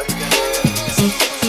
Obrigado.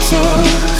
So.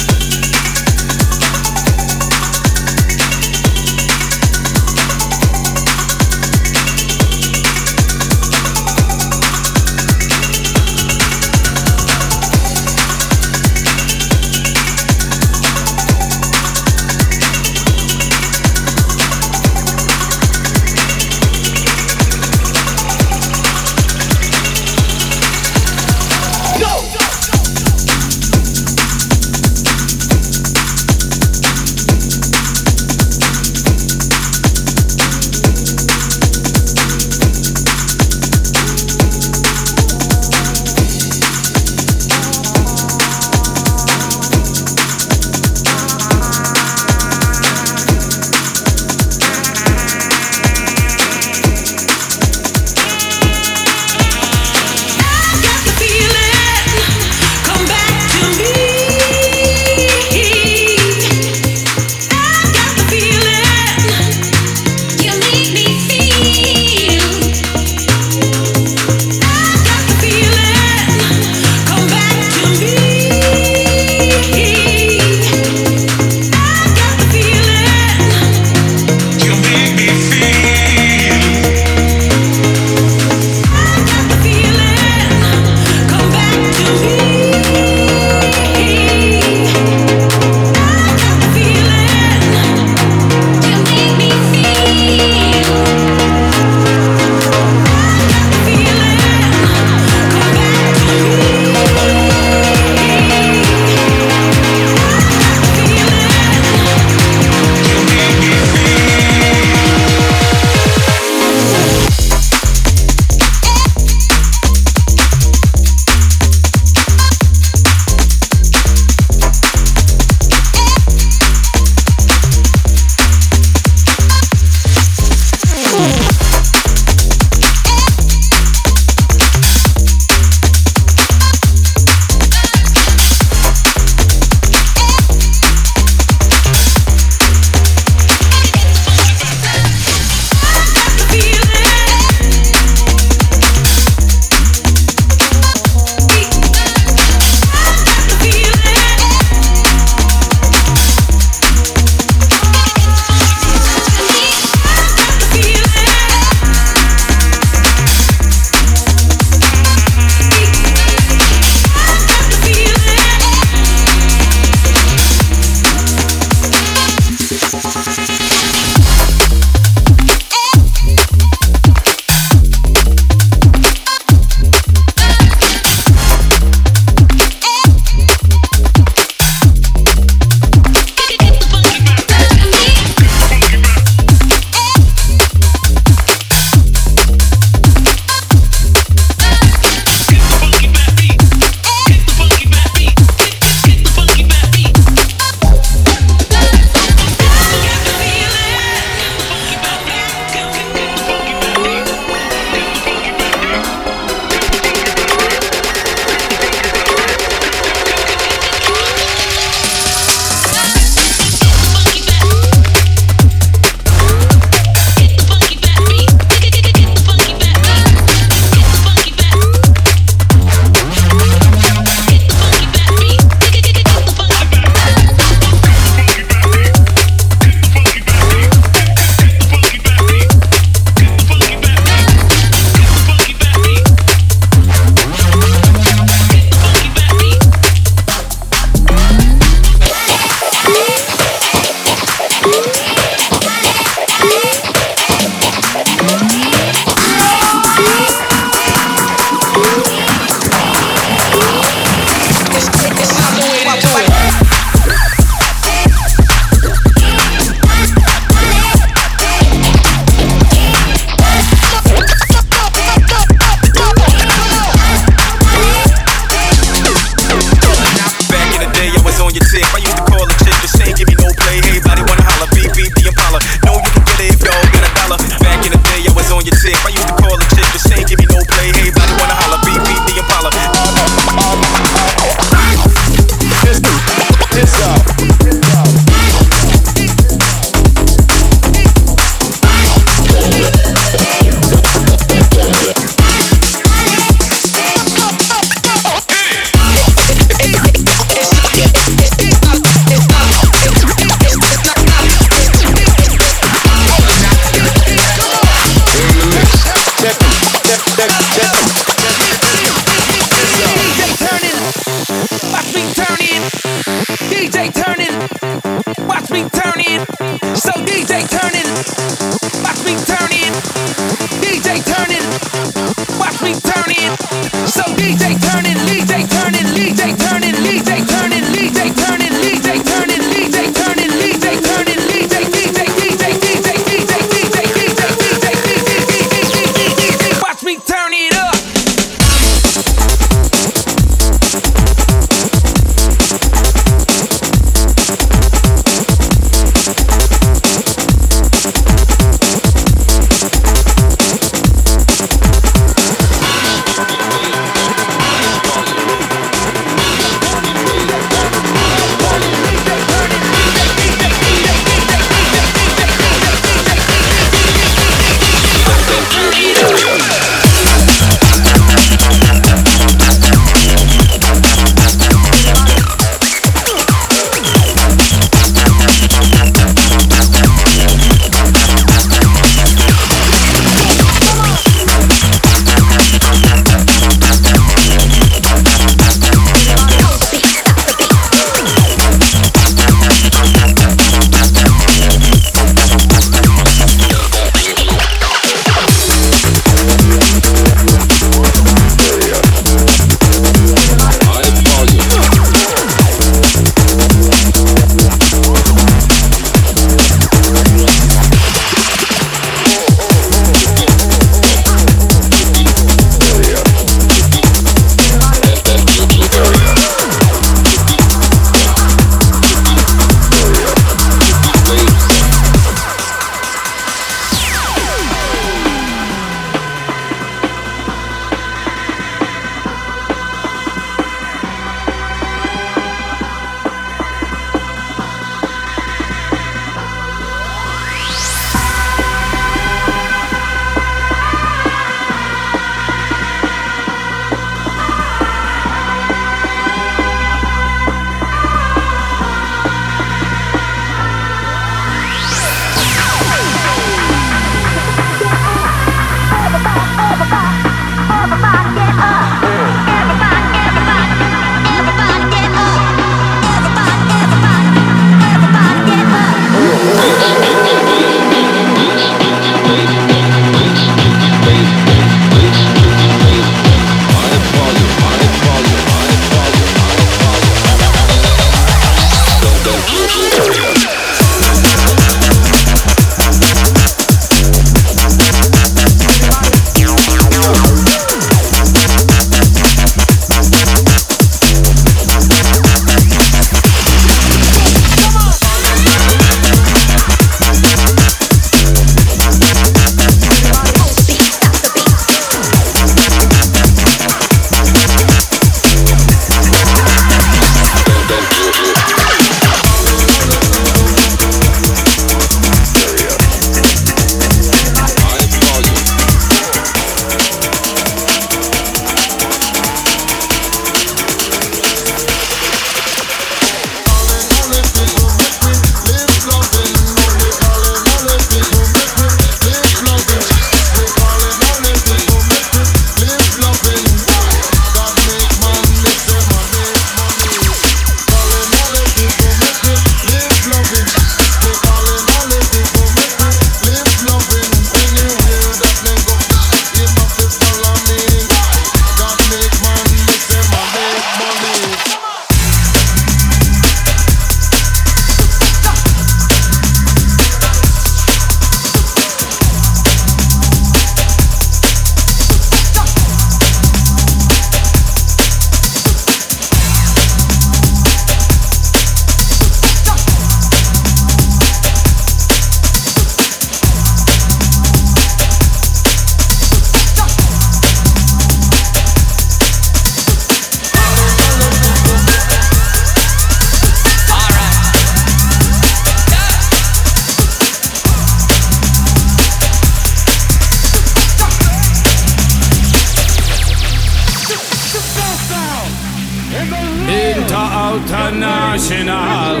International.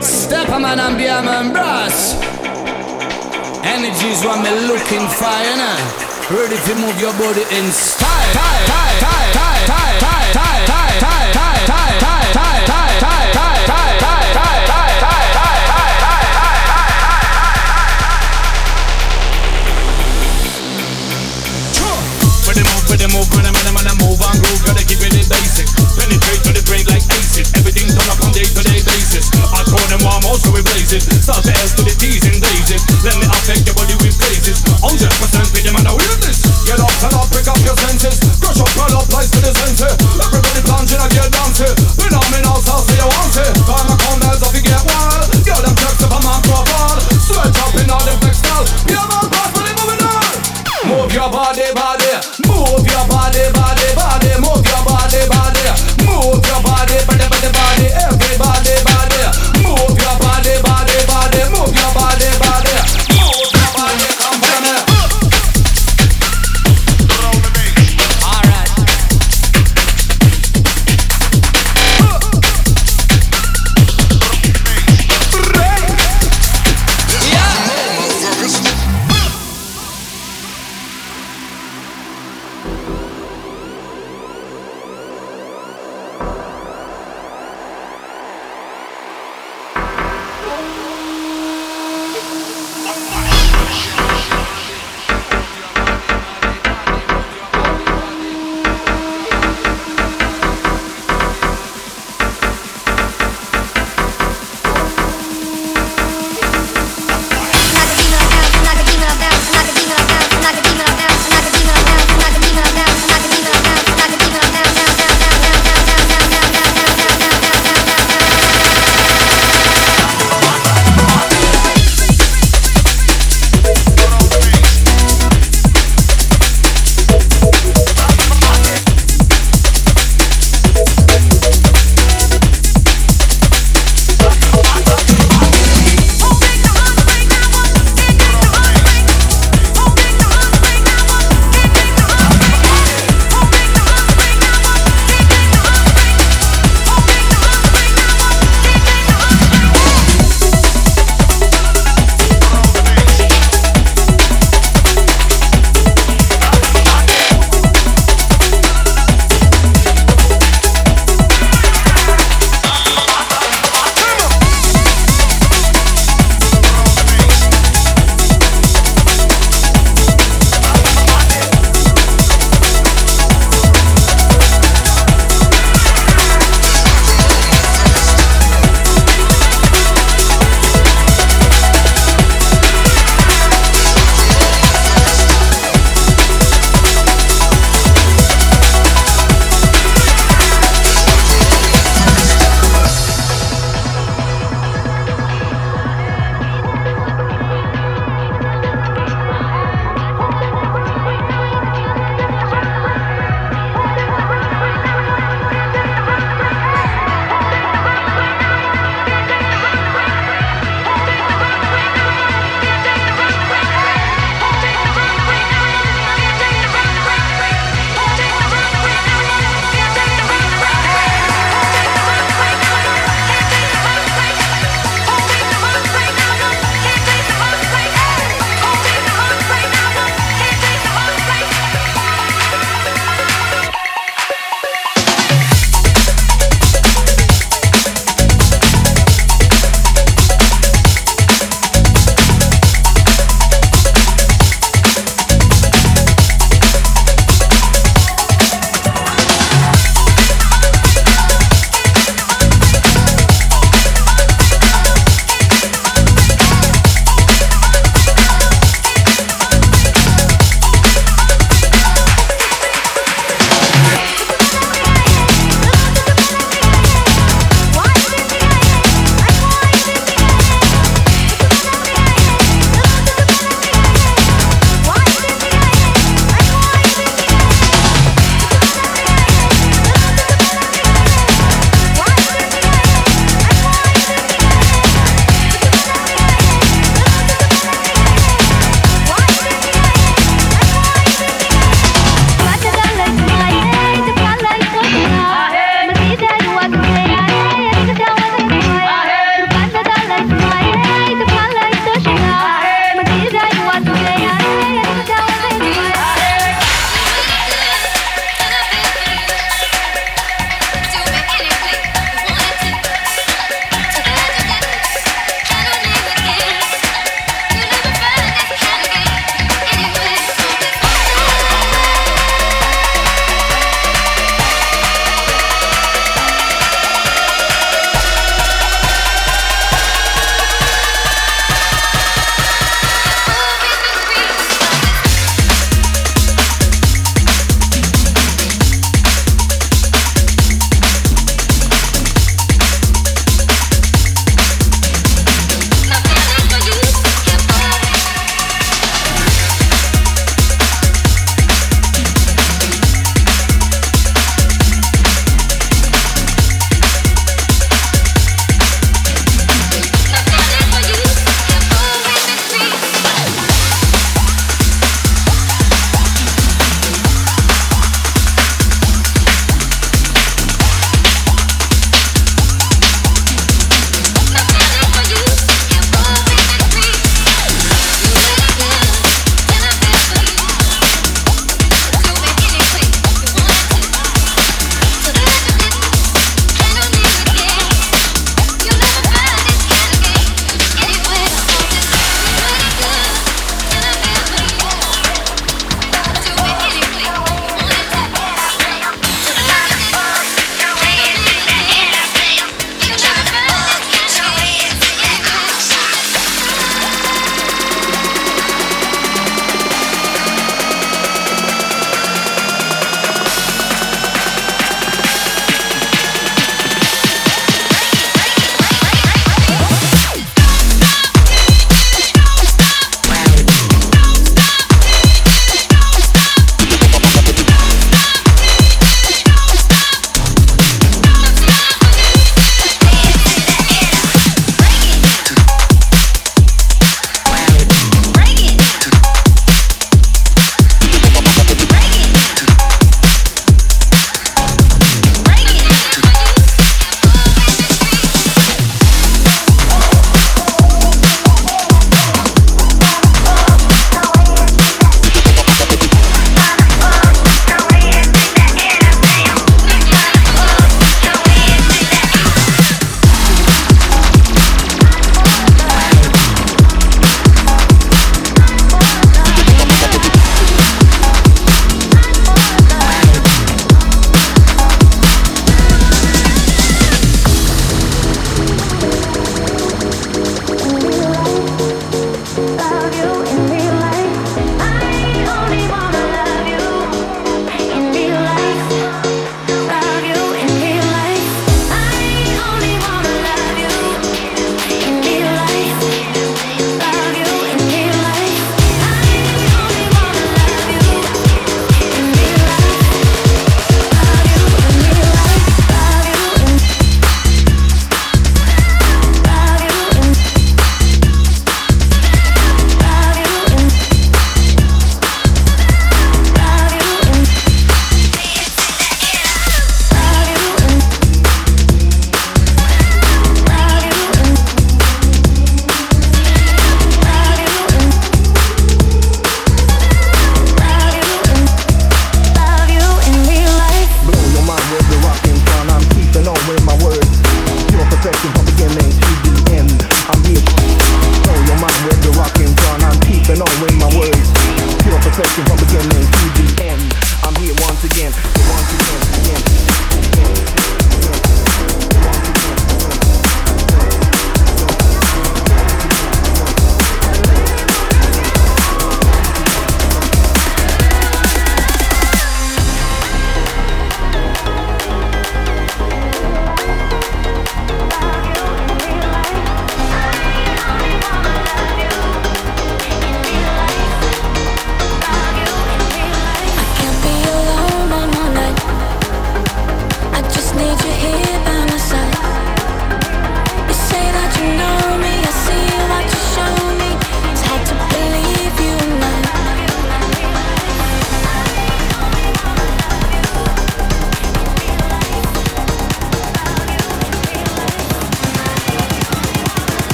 Step a man and be a man, brass. Energy's what me looking for, you know. Ready to move your body in style. Penetrate to the brain like acid. Everything done up on day to day basis. I told them warm out, so we blaze it. Start the to the T's and blaze. Let me affect your body with phases. 100% with them and I witness. Get up, turn up, pick up your senses. Crush up, pull up, to the center. Everybody plunging, I get down to. Phenomenal, so see you want it. Time I come, there's off, you. Girl, them checks up, I'm on profile. Switch up in all them textiles. Yeah, man, pass, but moving on. Move your body, body. Move your body, body,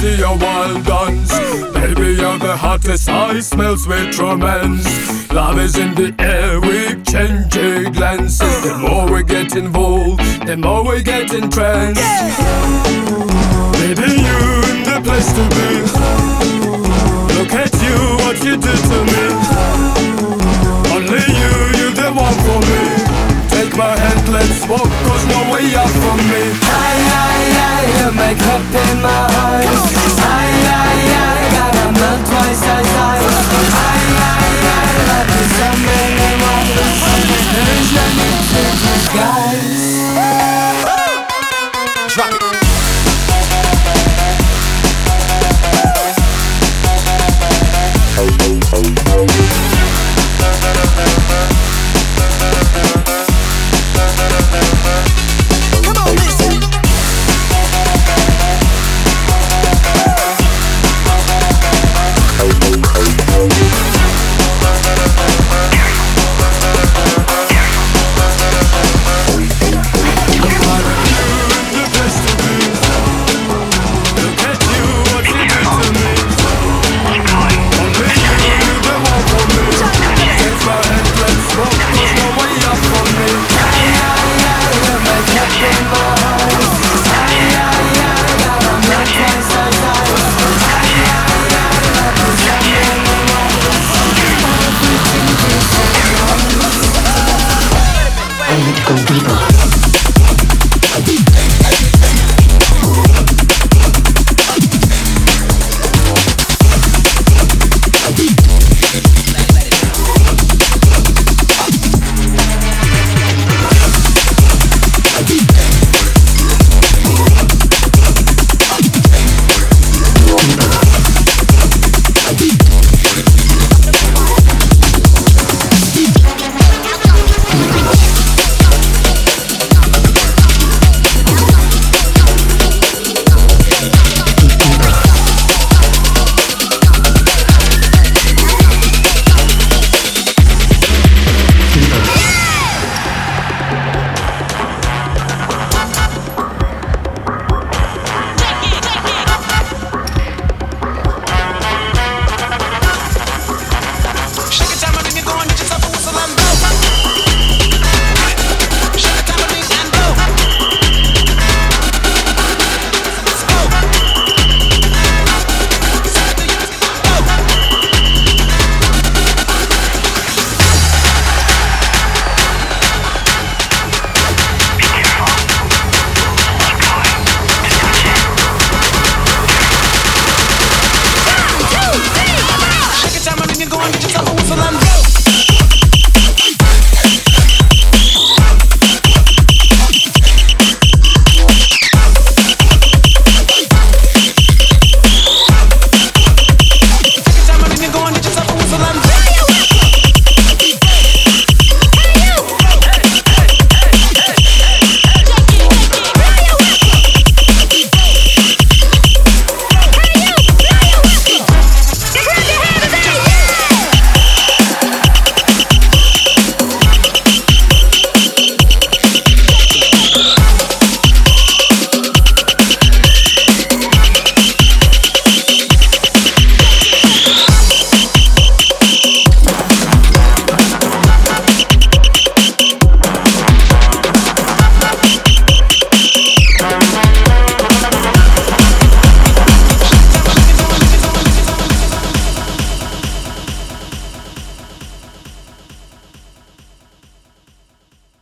see your wild dance, Baby, you're the hottest, I smell sweet romance. Love is in the air, we change a glance. The more we get involved, the more we get entranced. Baby, you're the place to be. Look at you, what you did to me. but let's walk Cause no way out for me. I, I, I, make makeup in my eyes. I, I, I, got a man twice as eyes I, I, I, love the sun in my eyes There's no need to disguise.